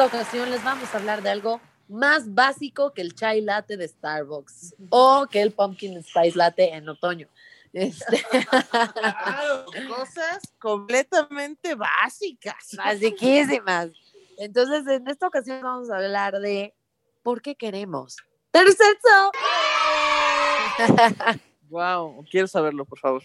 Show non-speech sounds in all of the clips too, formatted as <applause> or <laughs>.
esta ocasión les vamos a hablar de algo más básico que el chai latte de Starbucks o que el pumpkin spice latte en otoño. Este, Claro, cosas completamente básicas. basiquísimas. Entonces, en esta ocasión vamos a hablar de por qué queremos sexo. Wow, quiero saberlo, por favor.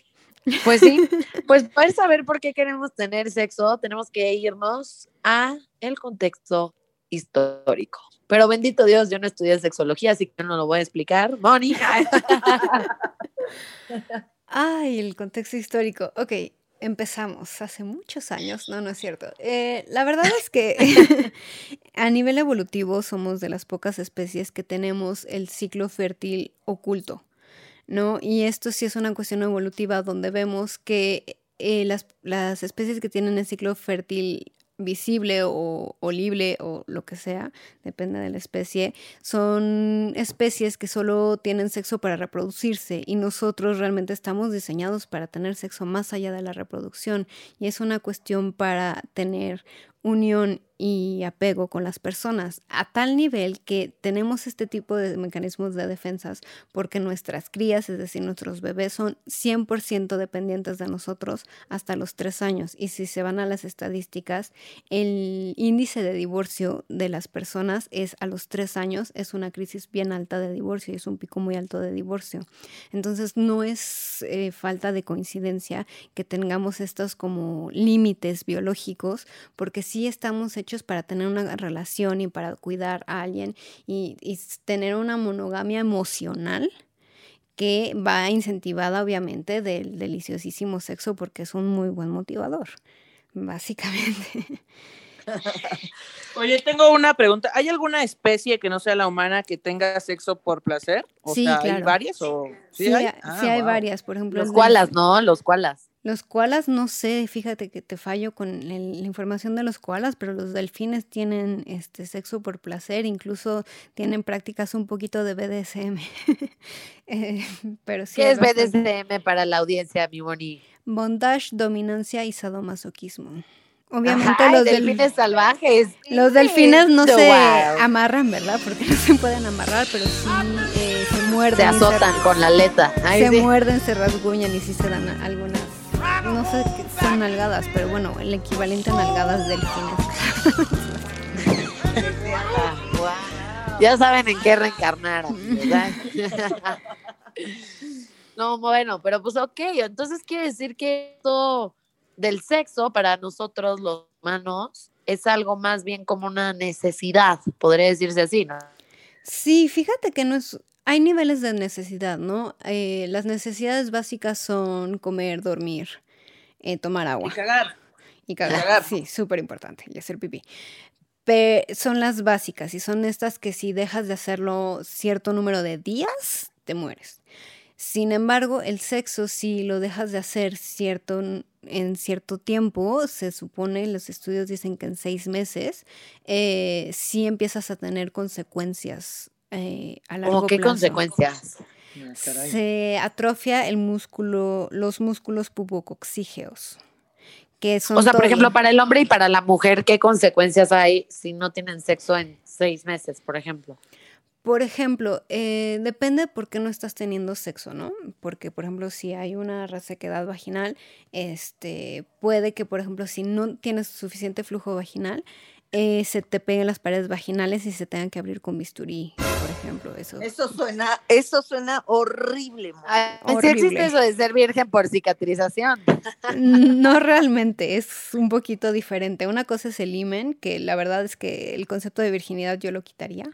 Pues sí, <laughs> pues para saber por qué queremos tener sexo, tenemos que irnos a el contexto histórico. Pero bendito Dios, yo no estudié sexología, así que no lo voy a explicar. Moni. <laughs> Ay, el contexto histórico. Ok, empezamos hace muchos años. No, no es cierto. Eh, la verdad es que <laughs> a nivel evolutivo somos de las pocas especies que tenemos el ciclo fértil oculto, ¿no? Y esto sí es una cuestión evolutiva donde vemos que eh, las, las especies que tienen el ciclo fértil visible o olible o lo que sea, depende de la especie, son especies que solo tienen sexo para reproducirse y nosotros realmente estamos diseñados para tener sexo más allá de la reproducción y es una cuestión para tener unión y apego con las personas a tal nivel que tenemos este tipo de mecanismos de defensas porque nuestras crías, es decir, nuestros bebés son 100% dependientes de nosotros hasta los tres años y si se van a las estadísticas, el índice de divorcio de las personas es a los tres años, es una crisis bien alta de divorcio y es un pico muy alto de divorcio. Entonces no es eh, falta de coincidencia que tengamos estos como límites biológicos porque sí estamos hechos para tener una relación y para cuidar a alguien y, y tener una monogamia emocional que va incentivada obviamente del deliciosísimo sexo porque es un muy buen motivador, básicamente. <laughs> Oye, tengo una pregunta. ¿Hay alguna especie que no sea la humana que tenga sexo por placer? O Sí, sea, ¿hay claro. varias o Sí, hay? hay, Ah, sí hay wow. varias, por ejemplo. Los koalas, ¿no? Los koalas. Los koalas, no sé, fíjate que te fallo con el- la información de los koalas, pero los delfines tienen este sexo por placer, incluso tienen prácticas un poquito de BDSM. <laughs> Eh, pero sí ¿Qué es. BDSM para la audiencia, mi Moni? Bondage, dominancia y sadomasoquismo. Obviamente los, del- delfines salvajes. los delfines no se amarran, ¿verdad? Porque no se pueden amarrar, pero sí eh, se muerden. Se azotan con la aleta. Ay, se sí. muerden, se rasguñan y sí se dan algunas, no sé qué son nalgadas, pero bueno, el equivalente a nalgadas delfines. <laughs> Ya saben en qué reencarnar. <laughs> no, bueno, pero pues ok, entonces quiere decir que esto del sexo para nosotros los humanos es algo más bien como una necesidad, podría decirse así, ¿no? Sí, fíjate que no es, hay niveles de necesidad, ¿no? Eh, las necesidades básicas son comer, dormir, eh, tomar Y agua. cagar. Y cagar. cagar. Sí, súper importante. Y hacer pipí. Pe- son las básicas y son estas que si dejas de hacerlo cierto número de días, te mueres. Sin embargo, el sexo, si lo dejas de hacer cierto, en cierto tiempo, se supone, los estudios dicen que en seis meses, eh, sí empiezas a tener consecuencias eh, a largo ¿Cómo qué plazo. consecuencias? Ah, caray. Se atrofia el músculo, los músculos pubococcígeos. Que son O sea, por ejemplo, para el hombre y para la mujer, ¿qué consecuencias hay si no tienen sexo en seis meses, por ejemplo? Por ejemplo, eh, depende por qué no estás teniendo sexo, ¿no? Porque, por ejemplo, si hay una resequedad vaginal, este, puede que, por ejemplo, si no tienes suficiente flujo vaginal, eh, se te peguen las paredes vaginales y se tengan que abrir con bisturí, por ejemplo. Eso. Eso suena, eso suena horrible. Sí Horrible. existe eso de ser virgen por cicatrización. <laughs> No realmente, es un poquito diferente. Una cosa es el imen, que la verdad es que el concepto de virginidad yo lo quitaría,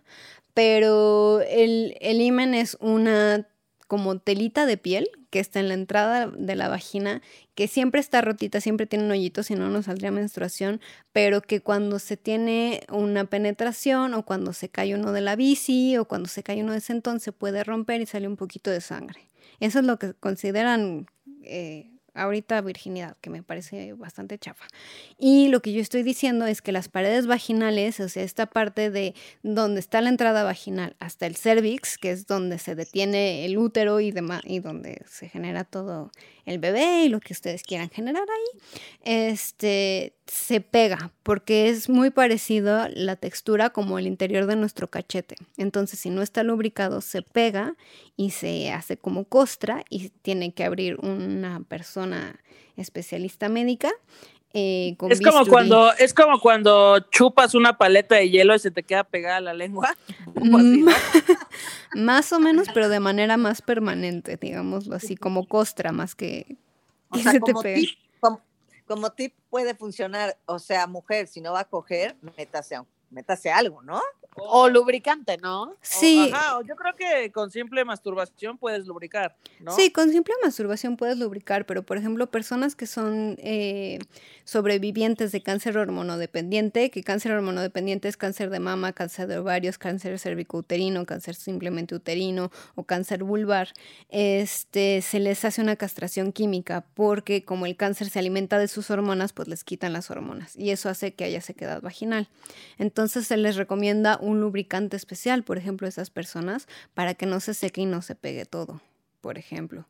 pero el, el imen es una como telita de piel que está en la entrada de la vagina, que siempre está rotita, siempre tiene un hoyito, si no, no saldría menstruación, pero que cuando se tiene una penetración o cuando se cae uno de la bici o cuando se cae uno de sentón, se puede romper y sale un poquito de sangre. Eso es lo que consideran eh, ahorita virginidad, que me parece bastante chafa. Y lo que yo estoy diciendo es que las paredes vaginales, o sea, esta parte de donde está la entrada vaginal hasta el cervix, que es donde se detiene el útero y demás, y donde se genera todo el bebé y lo que ustedes quieran generar ahí, este se pega porque es muy parecido la textura como el interior de nuestro cachete. Entonces, si no está lubricado, se pega y se hace como costra y tiene que abrir una persona especialista médica eh, es como cuando es como cuando chupas una paleta de hielo y se te queda pegada la lengua. <laughs> Mm, <laughs> más o menos, pero de manera más permanente, digámoslo así, como costra, más que, se te pegue. como, tip puede funcionar, o sea, mujer, si no va a coger, métase, métase algo, ¿no? O lubricante, ¿no? Sí. yo creo que con simple masturbación puedes lubricar, ¿no? Sí, con simple masturbación puedes lubricar, pero por ejemplo, personas que son eh, sobrevivientes de cáncer hormonodependiente, que cáncer hormonodependiente es cáncer de mama, cáncer de ovarios, cáncer cervicouterino, cáncer simplemente uterino o cáncer vulvar, este, se les hace una castración química porque como el cáncer se alimenta de sus hormonas, pues les quitan las hormonas y eso hace que haya sequedad vaginal. Entonces se les recomienda un lubricante especial, por ejemplo, a esas personas, para que no se seque y no se pegue todo, por ejemplo.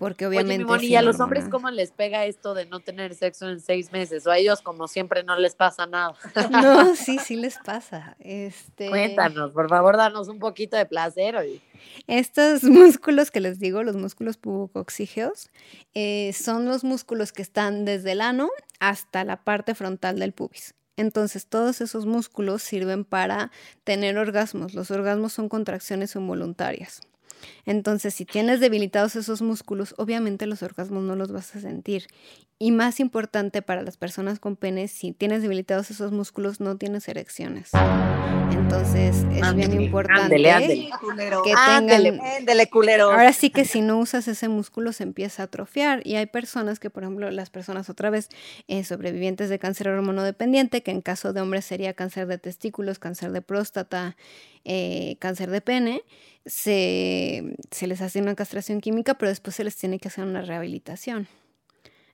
Porque obviamente. Oye, ¿y a los hombres cómo les pega esto de no tener sexo en seis meses? O a ellos, como siempre, no les pasa nada. <laughs> No, sí, sí les pasa. Este... Cuéntanos, por favor, danos un poquito de placer. hoy. Estos <laughs> músculos que les digo, los músculos pubocoxígeos, eh, son los músculos que están desde el ano hasta la parte frontal del pubis. Entonces, todos esos músculos sirven para tener orgasmos. Los orgasmos son contracciones involuntarias. Entonces, si tienes debilitados esos músculos, obviamente los orgasmos no los vas a sentir. Y más importante para las personas con penes, si tienes debilitados esos músculos, no tienes erecciones. Entonces, es bien importante que tengan... culero. Ahora sí que si no usas ese músculo se empieza a atrofiar. Y hay personas que, por ejemplo, las personas otra vez eh, sobrevivientes de cáncer hormonodependiente, que en caso de hombres sería cáncer de testículos, cáncer de próstata, eh, cáncer de pene, se, se les hace una castración química, pero después se les tiene que hacer una rehabilitación.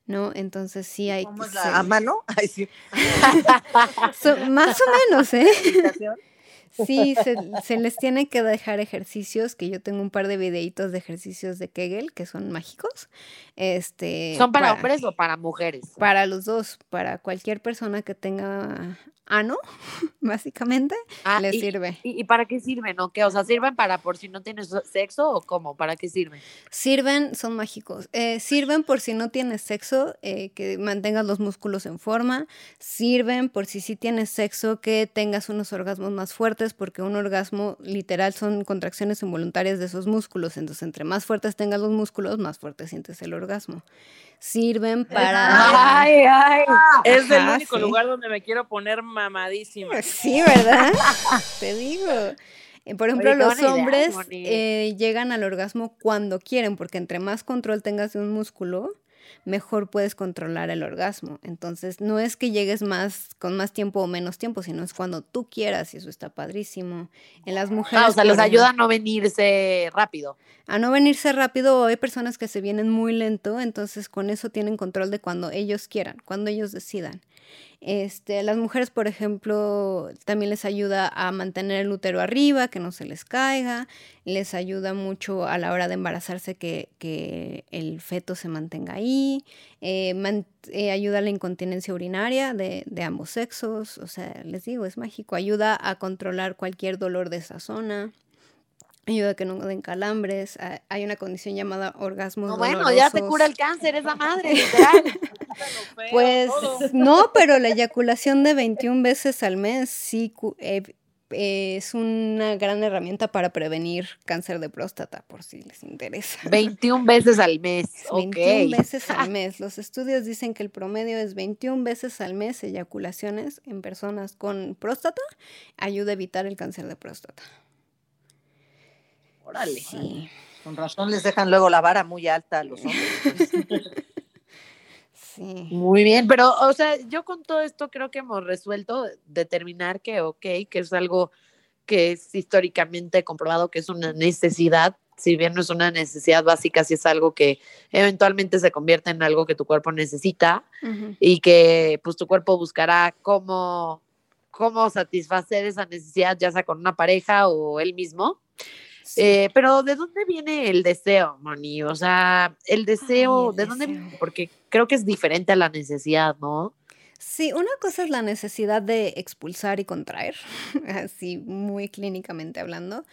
¿no? Entonces sí hay... ¿Cómo es la, ¿A mano? <laughs> Ay, sí. <laughs> más o menos, ¿eh? <laughs> Sí, se, les tiene que dejar ejercicios, que yo tengo un par de videitos de ejercicios de Kegel que son mágicos. Este, ¿Son para, hombres o para mujeres? Para los dos, para cualquier persona que tenga ano, <laughs> básicamente, ah, les sirve. Y, para qué sirven o qué? O sea, ¿sirven para por si no tienes sexo o cómo? ¿Para qué sirven? Sirven, son mágicos. Eh, sirven por si no tienes sexo, eh, que mantengas los músculos en forma. Sirven por si sí tienes sexo, que tengas unos orgasmos más fuertes, porque un orgasmo literal son contracciones involuntarias de esos músculos. Entonces, entre más fuertes tengas los músculos, más fuerte sientes el orgasmo sirven para... Ay, ay. Es el único lugar donde me quiero poner mamadísima. Sí, ¿verdad? <laughs> Te digo. Eh, por ejemplo, los hombres eh, llegan al orgasmo cuando quieren, porque entre más control tengas de un músculo, mejor puedes controlar el orgasmo. Entonces, no es que llegues más con más tiempo o menos tiempo, sino es cuando tú quieras y eso está padrísimo. En las mujeres... Ah, o sea, les ayuda a no venirse rápido. A no venirse rápido, hay personas que se vienen muy lento, entonces con eso tienen control de cuando ellos quieran, cuando ellos decidan. Este, las mujeres, por ejemplo, también les ayuda a mantener el útero arriba, que no se les caiga, les ayuda mucho a la hora de embarazarse que, el feto se mantenga ahí, eh, eh, ayuda a la incontinencia urinaria de, de, ambos sexos, o sea, les digo, es mágico, ayuda a controlar cualquier dolor de esa zona ayuda a que no den calambres. Hay una condición llamada orgasmo. No, bueno, ya te cura el cáncer, esa madre, <laughs> literal. Pues no, pero la eyaculación de 21 veces al mes sí eh, es una gran herramienta para prevenir cáncer de próstata, por si les interesa. 21 veces al mes. 21 veces <laughs> al mes. Los estudios dicen que el promedio es 21 veces al mes eyaculaciones en personas con próstata. Ayuda a evitar el cáncer de próstata. Órale. Sí. Con razón les dejan luego la vara muy alta a los hombres. <laughs> sí. Muy bien, pero, o sea, yo con todo esto creo que hemos resuelto determinar que, ok, que es algo que es históricamente comprobado que es una necesidad si bien no es una necesidad básica, sí es algo que eventualmente se convierte en algo que tu cuerpo necesita y que pues tu cuerpo buscará cómo, cómo satisfacer esa necesidad, ya sea con una pareja o él mismo. Eh, pero ¿de dónde viene el deseo, Moni? O sea, el deseo, ¿de dónde viene? Porque creo que es diferente a la necesidad, ¿no? Sí, una cosa es la necesidad de expulsar y contraer, <laughs> así muy clínicamente hablando,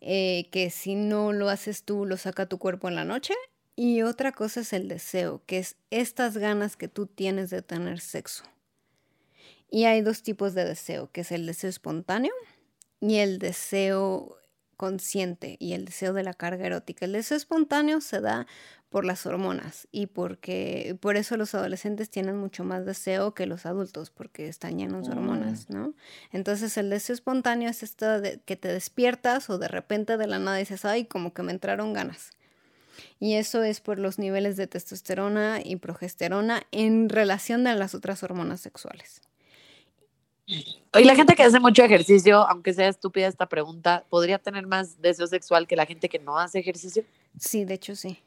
eh, que si no lo haces tú, lo saca tu cuerpo en la noche. Y otra cosa es el deseo, que es estas ganas que tú tienes de tener sexo. Y hay dos tipos de deseo, que es el deseo espontáneo y el deseo consciente y el deseo de la carga erótica. El deseo espontáneo se da por las hormonas y porque por eso los adolescentes tienen mucho más deseo que los adultos porque están llenos de hormonas, mm. ¿no? Entonces el deseo espontáneo es esto de que te despiertas o de repente de la nada dices, ay, como que me entraron ganas. Y eso es por los niveles de testosterona y progesterona en relación a las otras hormonas sexuales. Y la gente que hace mucho ejercicio, aunque sea estúpida esta pregunta, ¿podría tener más deseo sexual que la gente que no hace ejercicio? Sí, de hecho sí.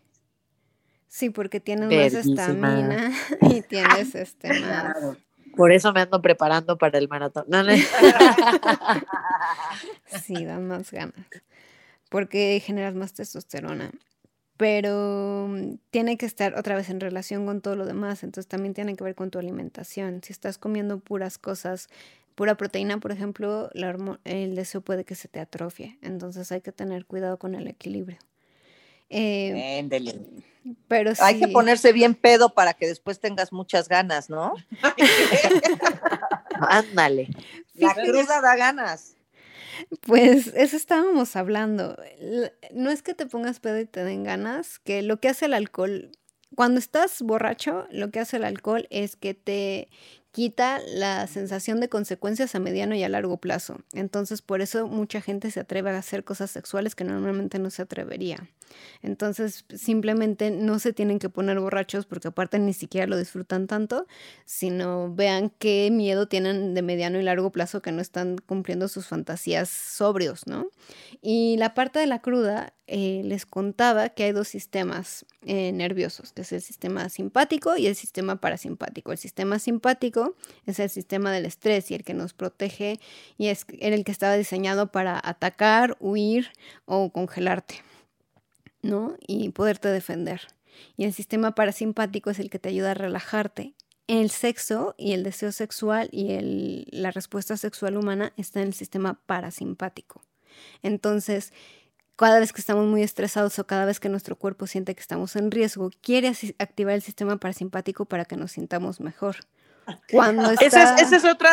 Sí, porque tienes más estamina <laughs> y tienes este más. Por eso me ando preparando para el maratón. <laughs> sí, dan más ganas. Porque generas más testosterona. Pero mm, tiene que estar otra vez en relación con todo lo demás. Entonces también tiene que ver con tu alimentación. Si estás comiendo puras cosas, pura proteína, por ejemplo, el deseo puede que se te atrofie. Entonces hay que tener cuidado con el equilibrio. Eh, pero Hay que ponerse bien pedo para que después tengas muchas ganas, ¿no? <laughs> <laughs> Ándale. La cruda da ganas. Pues eso estábamos hablando. No es que te pongas pedo y te den ganas, que lo que hace el alcohol, cuando estás borracho, lo que hace el alcohol es que te quita la sensación de consecuencias a mediano y a largo plazo. Entonces, por eso mucha gente se atreve a hacer cosas sexuales que normalmente no se atrevería. Entonces, simplemente no se tienen que poner borrachos porque aparte ni siquiera lo disfrutan tanto, sino vean qué miedo tienen de mediano y largo plazo que no están cumpliendo sus fantasías sobrios, ¿no? Y la parte de la cruda, eh, les contaba que hay dos sistemas eh, nerviosos, que es el sistema simpático y el sistema parasimpático. El sistema simpático es el sistema del estrés y el que nos protege y es el que estaba diseñado para atacar, huir o congelarte. ¿No? Y poderte defender. Y el sistema parasimpático es el que te ayuda a relajarte. El sexo y el deseo sexual y la respuesta sexual humana está en el sistema parasimpático. Entonces, cada vez que estamos muy estresados o cada vez que nuestro cuerpo siente que estamos en riesgo, quiere activar el sistema parasimpático para que nos sintamos mejor. Cuando esa, es, esa es otra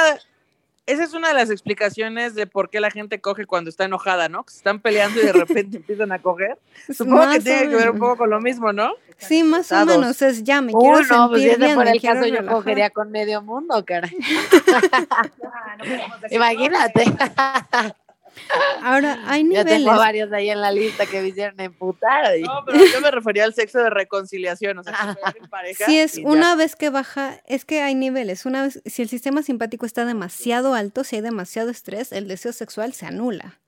esa es una de las explicaciones de por qué la gente coge cuando está enojada, ¿no? Que se están peleando y de repente <laughs> empiezan a coger. Supongo que tiene que ver un poco con lo mismo, ¿no? Sí, más o menos. Es ya me quiero sentir pues si bien, por el caso yo cogería con medio mundo, cara. <laughs> <laughs> Imagínate. Ahora, hay niveles. Ya tengo varios ahí en la lista que me hicieron emputar. No, pero yo me refería al sexo de reconciliación, o sea, en pareja. Si es una vez que baja, es que hay niveles. Una vez, si el sistema simpático está demasiado alto, si hay demasiado estrés, el deseo sexual se anula.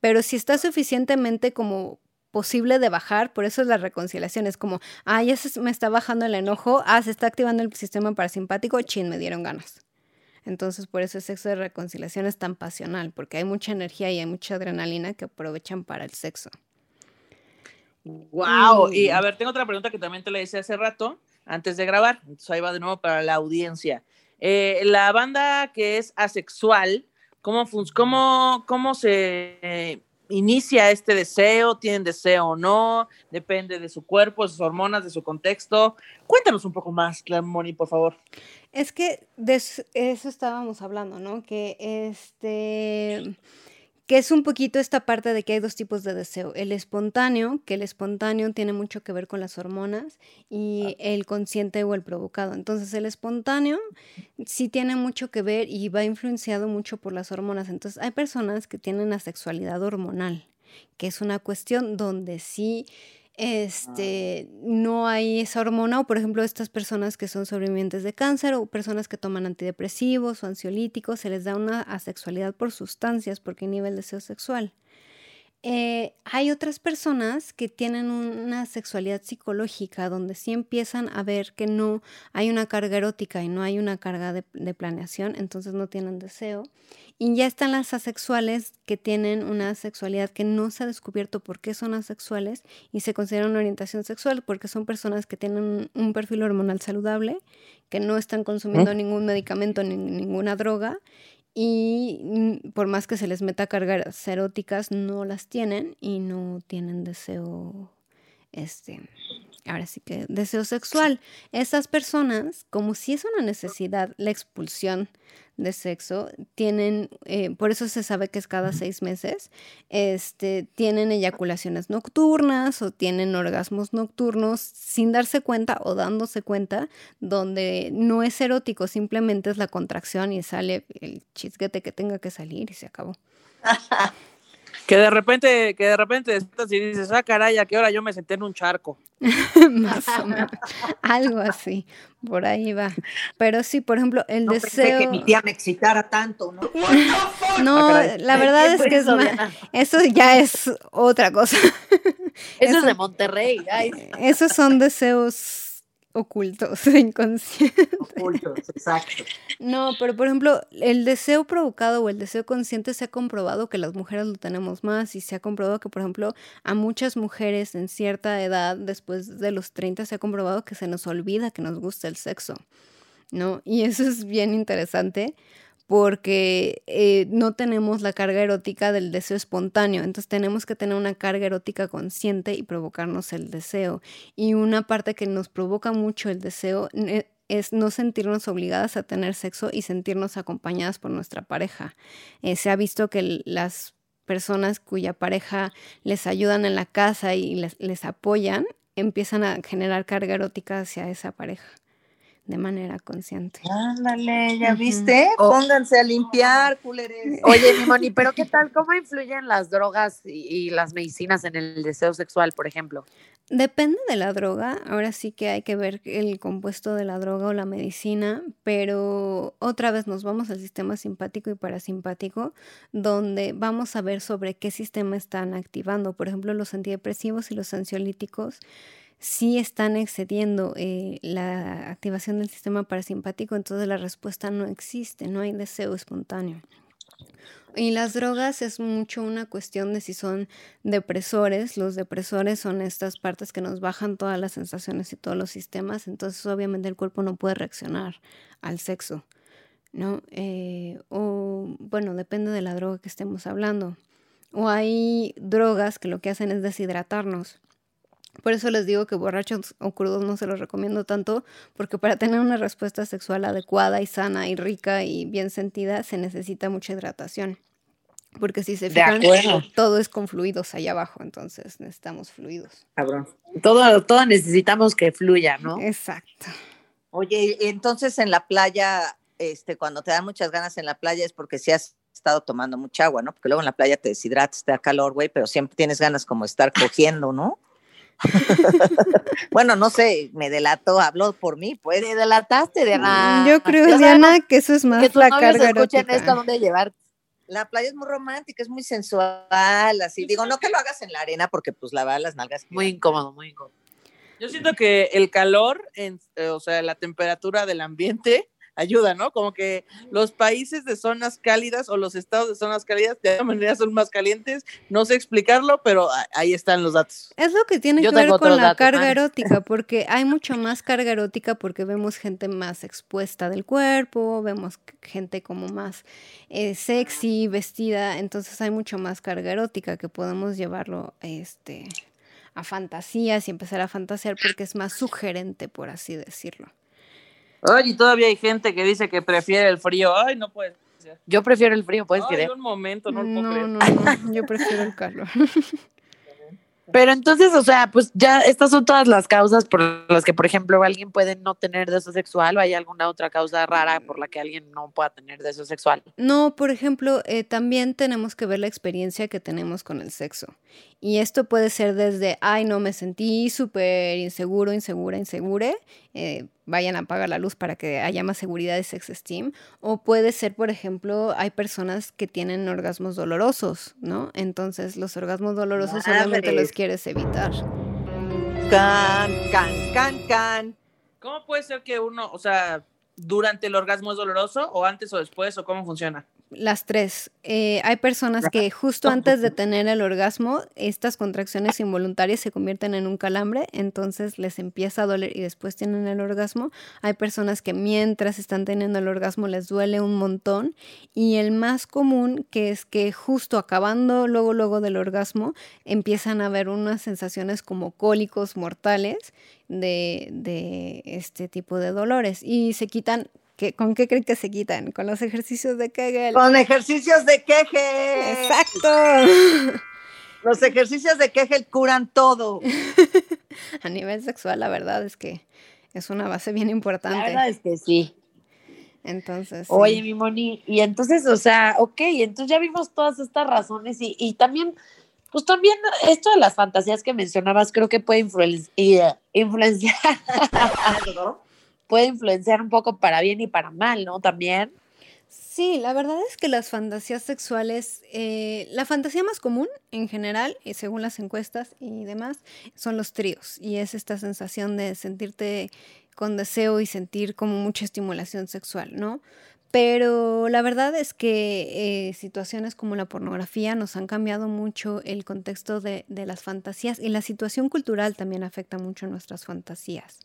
Pero si está suficientemente como posible de bajar, por eso es la reconciliación, es como, ah, ya se me está bajando el enojo, ah, se está activando el sistema parasimpático, chin, me dieron ganas. Entonces, por eso el sexo de reconciliación es tan pasional, porque hay mucha energía y hay mucha adrenalina que aprovechan para el sexo. Wow, y a ver, tengo otra pregunta que también te la hice hace rato, antes de grabar. Entonces ahí va de nuevo para la audiencia. Eh, la banda que es asexual, ¿cómo, cómo, cómo se inicia este deseo, tienen deseo o no, depende de su cuerpo, de sus hormonas, de su contexto. Cuéntanos un poco más, Moni, por favor. Es que de eso estábamos hablando, ¿no? Que este que es un poquito esta parte de que hay dos tipos de deseo. El espontáneo, que el espontáneo tiene mucho que ver con las hormonas, y el consciente o el provocado. Entonces el espontáneo sí tiene mucho que ver y va influenciado mucho por las hormonas. Entonces hay personas que tienen la sexualidad hormonal, que es una cuestión donde sí este, no hay esa hormona, o por ejemplo, estas personas que son sobrevivientes de cáncer o personas que toman antidepresivos o ansiolíticos, se les da una asexualidad por sustancias porque nivel de deseo sexual. Eh, hay otras personas que tienen una sexualidad psicológica donde sí empiezan a ver que no hay una carga erótica y no hay una carga de, de planeación, entonces no tienen deseo. Y ya están las asexuales que tienen una sexualidad que no se ha descubierto por qué son asexuales y se consideran una orientación sexual porque son personas que tienen un perfil hormonal saludable, que no están consumiendo ningún medicamento ni ninguna droga y mm, por más que se les meta cargas eróticas, no las tienen y no tienen deseo, este, ahora sí que deseo sexual. Esas personas, como si es una necesidad, la expulsión de sexo, tienen, eh, por eso se sabe que es cada seis meses, este, tienen eyaculaciones nocturnas o tienen orgasmos nocturnos sin darse cuenta o dándose cuenta, donde no es erótico, simplemente es la contracción y sale el chisguete que tenga que salir y se acabó. <laughs> Que de repente, que de repente y dices, ah, caray, ¿a qué hora yo me senté en un charco? <laughs> Más o menos. Algo así, por ahí va. Pero sí, por ejemplo, el no deseo. Pensé que mi tía me excitara tanto, ¿no? <laughs> No, Ah, la verdad es que es más... eso ya es otra cosa. Eso, es de Monterrey. Ay. Esos son deseos ocultos, <laughs> inconscientes. Ocultos, exacto. No, pero por ejemplo, el deseo provocado o el deseo consciente se ha comprobado que las mujeres lo tenemos más y se ha comprobado que, por ejemplo, a muchas mujeres en cierta edad, después de los 30, se ha comprobado que se nos olvida que nos gusta el sexo, ¿no? Y eso es bien interesante porque eh, no tenemos la carga erótica del deseo espontáneo, entonces tenemos que tener una carga erótica consciente y provocarnos el deseo. Y una parte que nos provoca mucho el deseo es no sentirnos obligadas a tener sexo y sentirnos acompañadas por nuestra pareja. Eh, se ha visto que las personas cuya pareja les ayudan en la casa y les, les apoyan, empiezan a generar carga erótica hacia esa pareja de manera consciente. Ándale, ¿ya viste? Pónganse a limpiar, culeres. Oye, mi Moni, <laughs> pero ¿qué tal? ¿Cómo influyen las drogas y, y, las medicinas en el deseo sexual, por ejemplo? Depende de la droga, ahora sí que hay que ver el compuesto de la droga o la medicina, pero otra vez nos vamos al sistema simpático y parasimpático, donde vamos a ver sobre qué sistema están activando. Por ejemplo, los antidepresivos y los ansiolíticos sí están excediendo eh, la activación del sistema parasimpático, entonces la respuesta no existe, no hay deseo espontáneo. Y las drogas es mucho una cuestión de si son depresores. Los depresores son estas partes que nos bajan todas las sensaciones y todos los sistemas, entonces obviamente el cuerpo no puede reaccionar al sexo, ¿no? Eh, o bueno, depende de la droga que estemos hablando. O hay drogas que lo que hacen es deshidratarnos. Por eso les digo que borrachos o crudos no se los recomiendo tanto, porque para tener una respuesta sexual adecuada y sana y rica y bien sentida se necesita mucha hidratación. Porque si se fijan, todo es con fluidos allá abajo, entonces necesitamos fluidos. Cabrón. Todo, todo necesitamos que fluya, ¿no? Exacto. Oye, entonces en la playa, este, cuando te dan muchas ganas en la playa es porque si has estado tomando mucha agua, ¿no? Porque luego en la playa te deshidratas, te da calor, güey, pero siempre tienes ganas como de estar cogiendo, ¿no? <laughs> bueno, no sé, me delató, habló por mí, pues. Te delataste, Diana. Yo creo, Diana, que eso es más que la carga erótica. esto dónde llevar. La playa es muy romántica, es muy sensual, así. Digo, no que lo hagas en la arena porque pues la verdad las nalgas. Muy incómodo, muy incómodo. Yo siento que el calor, en, eh, o sea, la temperatura del ambiente ayuda, ¿no? Como que los países de zonas cálidas o los estados de zonas cálidas de alguna manera son más calientes. No sé explicarlo, pero ahí están los datos. Es lo que tiene Yo que ver con la datos, carga man. erótica, porque hay <laughs> mucho más carga erótica porque vemos gente más expuesta del cuerpo, vemos gente como más eh, sexy, vestida, entonces hay mucho más carga erótica que podemos llevarlo este, a fantasías y empezar a fantasear porque es más sugerente, por así decirlo. Ay, y todavía hay gente que dice que prefiere el frío. Ay, no puede ser. Yo prefiero el frío, puedes Ay, creer. un momento, no lo puedo No, creer. no, <laughs> no, yo prefiero el calor. Pero entonces, o sea, pues ya estas son todas las causas por las que, por ejemplo, alguien puede no tener deseo sexual o hay alguna otra causa rara por la que alguien no pueda tener deseo sexual. No, por ejemplo, eh, también tenemos que ver la experiencia que tenemos con el sexo. Y esto puede ser desde, ay, no me sentí súper inseguro, insegura, insegure, eh, vayan a apagar la luz para que haya más seguridad y sex esteem. O puede ser, por ejemplo, hay personas que tienen orgasmos dolorosos, ¿no? Entonces los orgasmos dolorosos solamente los quieres evitar. Can, can, can, can. ¿Cómo puede ser que uno, o sea, durante el orgasmo es doloroso o antes o después o cómo funciona? Las tres. Eh, hay personas que justo antes de tener el orgasmo, estas contracciones involuntarias se convierten en un calambre, entonces les empieza a doler y después tienen el orgasmo. Hay personas que mientras están teniendo el orgasmo les duele un montón. Y el más común, que es que justo acabando luego, luego del orgasmo, empiezan a haber unas sensaciones como cólicos mortales de, de este tipo de dolores y se quitan ¿Con qué creen que se quitan? Con los ejercicios de Kegel. Con ejercicios de Kegel. Exacto. <laughs> Los ejercicios de Kegel curan todo. <laughs> A nivel sexual, la verdad es que es una base bien importante. La verdad es que sí. Entonces. Oye, mi Moni, y entonces, o sea, ok, entonces ya vimos todas estas razones y, y también, pues también esto de las fantasías que mencionabas creo que puede influenciar <laughs> puede influenciar un poco para bien y para mal, ¿no? También. Sí, la verdad es que las fantasías sexuales, eh, la fantasía más común en general, y según las encuestas y demás, son los tríos. Y es esta sensación de sentirte con deseo y sentir como mucha estimulación sexual, ¿no? Pero la verdad es que eh, situaciones como la pornografía nos han cambiado mucho el contexto de, de las fantasías y la situación cultural también afecta mucho nuestras fantasías.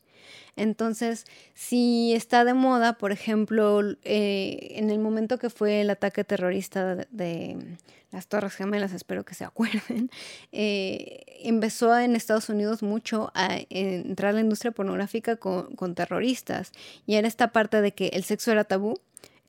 Entonces, si está de moda, por ejemplo, eh, en el momento que fue el ataque terrorista de, las Torres Gemelas, espero que se <laughs> acuerden, eh, empezó en Estados Unidos mucho a entrar la industria pornográfica con, con terroristas. Y era esta parte de que el sexo era tabú.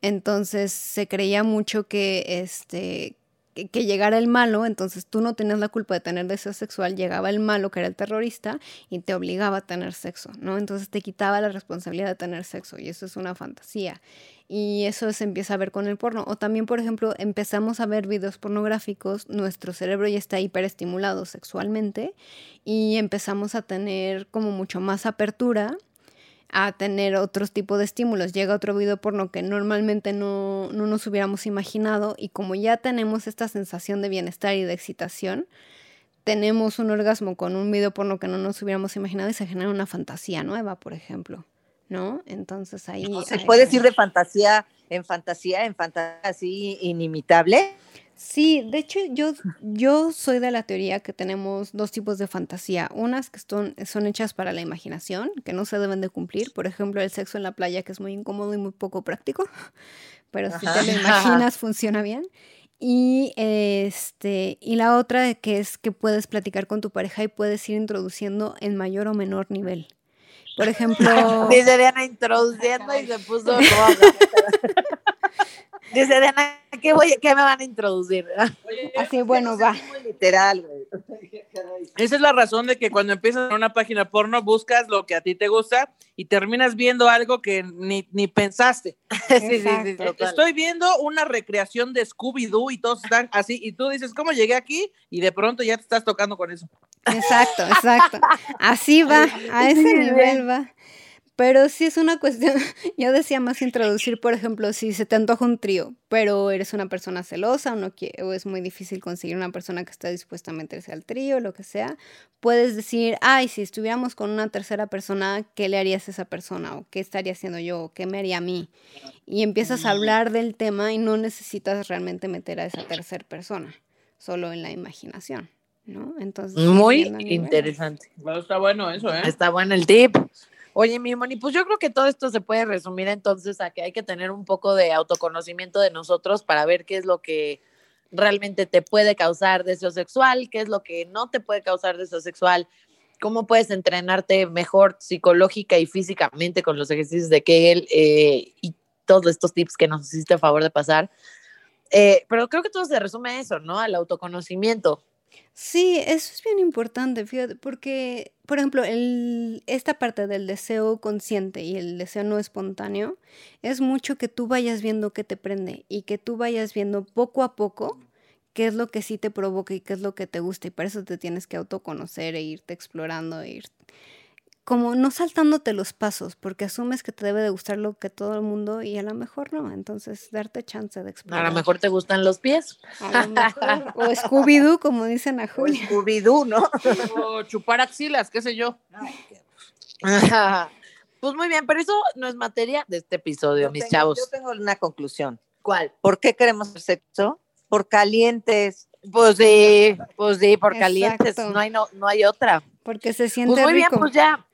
Entonces se creía mucho que este que, llegara el malo, entonces tú no tenías la culpa de tener deseo sexual, llegaba el malo que era el terrorista y te obligaba a tener sexo, ¿no? Entonces te quitaba la responsabilidad de tener sexo y eso es una fantasía. Y eso se empieza a ver con el porno. O también, por ejemplo, empezamos a ver videos pornográficos, nuestro cerebro ya está hiperestimulado sexualmente y empezamos a tener como mucho más apertura a tener otros tipos de estímulos. Llega otro video porno que normalmente no, no nos hubiéramos imaginado y como ya tenemos esta sensación de bienestar y de excitación, tenemos un orgasmo con un video porno que no nos hubiéramos imaginado y se genera una fantasía nueva, por ejemplo, ¿no? Entonces ahí... ¿Se puede decir de fantasía en fantasía, en fantasía así inimitable? Sí, de hecho yo, yo soy de la teoría que tenemos dos tipos de fantasía. Unas que son, son hechas para la imaginación, que no se deben de cumplir. Por ejemplo, el sexo en la playa, que es muy incómodo y muy poco práctico. <laughs> Pero si te lo imaginas, <laughs> funciona bien. Y, este, y la otra que es que puedes platicar con tu pareja y puedes ir introduciendo en mayor o menor nivel. Por <laughs> ejemplo... Dice Diana introduciendo y se puso Dice Diana, ¿qué, voy, ¿qué me van a introducir? Así, bueno, va. Literal, <laughs> Esa es la razón de que cuando empiezas en una página porno buscas lo que a ti te gusta y terminas viendo algo que ni, ni pensaste. <laughs> sí, sí, sí, Estoy viendo una recreación de Scooby-Doo y todos están así y tú dices, ¿cómo llegué aquí? Y de pronto ya te estás tocando con eso. Exacto, exacto. Así va, a ese nivel va. Pero sí es una cuestión, <laughs> yo decía más introducir, por ejemplo, si se te antoja un trío, pero eres una persona celosa o, no o es muy difícil conseguir una persona que esté dispuesta a meterse al trío, lo que sea, puedes decir, ay, si estuviéramos con una tercera persona, ¿qué le harías a esa persona? ¿O qué estaría haciendo yo? ¿O qué me haría a mí? Y empiezas a hablar del tema y no necesitas realmente meter a esa tercera persona, solo en la imaginación. ¿No? Entonces, muy interesante. está bueno eso, ¿eh? Está bueno el tip. Oye, mi Moni, pues yo creo que todo esto se puede resumir entonces a que hay que tener un poco de autoconocimiento de nosotros para ver qué es lo que realmente te puede causar deseo sexual, qué es lo que no te puede causar deseo sexual, cómo puedes entrenarte mejor psicológica y físicamente con los ejercicios de Kegel eh, y todos estos tips que nos hiciste a favor de pasar. Eh, pero creo que todo se resume a eso, ¿no? Al autoconocimiento. Sí, eso es bien importante, fíjate, porque, por ejemplo, el, esta parte del deseo consciente y el deseo no espontáneo es mucho que tú vayas viendo qué te prende y que tú vayas viendo poco a poco qué es lo que sí te provoca y qué es lo que te gusta y para eso te tienes que autoconocer e irte explorando, e ir como no saltándote los pasos, porque asumes que te debe de gustar lo que todo el mundo y a lo mejor no, entonces darte chance de explorar. A lo mejor te gustan los pies. A lo mejor, o Scooby-Doo, como dicen a Julia. Scooby-Doo, ¿no? <laughs> O chupar axilas, qué sé yo. Pues muy bien, pero eso no es materia de este episodio, Yo mis tengo- chavos. Yo tengo una conclusión. ¿Cuál? ¿Por qué queremos hacer sexo? Por calientes. Pues sí, pues sí, por calientes, no hay, no, no hay otra. Porque se siente Pues muy bien, pues ya.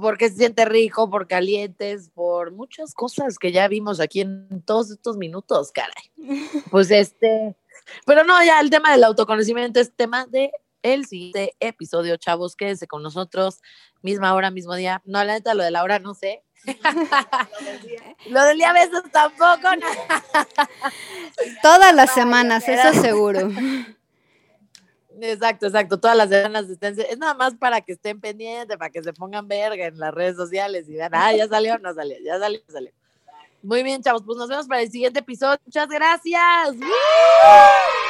Porque se siente rico, por calientes, por muchas cosas que ya vimos aquí en todos estos minutos, caray. <laughs> Pues este, pero no, ya el tema del autoconocimiento es tema de el siguiente episodio, chavos, quédense con nosotros, misma hora, mismo día. No, la neta, lo de la hora no sé. <laughs> lo del día a veces tampoco, no. Todas las semanas, eso seguro. <laughs> Exacto, exacto. Todas las semanas estén, es nada más para que estén pendientes, para que se pongan verga en las redes sociales y vean, ah, ya salió, no salió, ya salió, salió. Muy bien, chavos, pues nos vemos para el siguiente episodio. Muchas gracias. ¡Woo!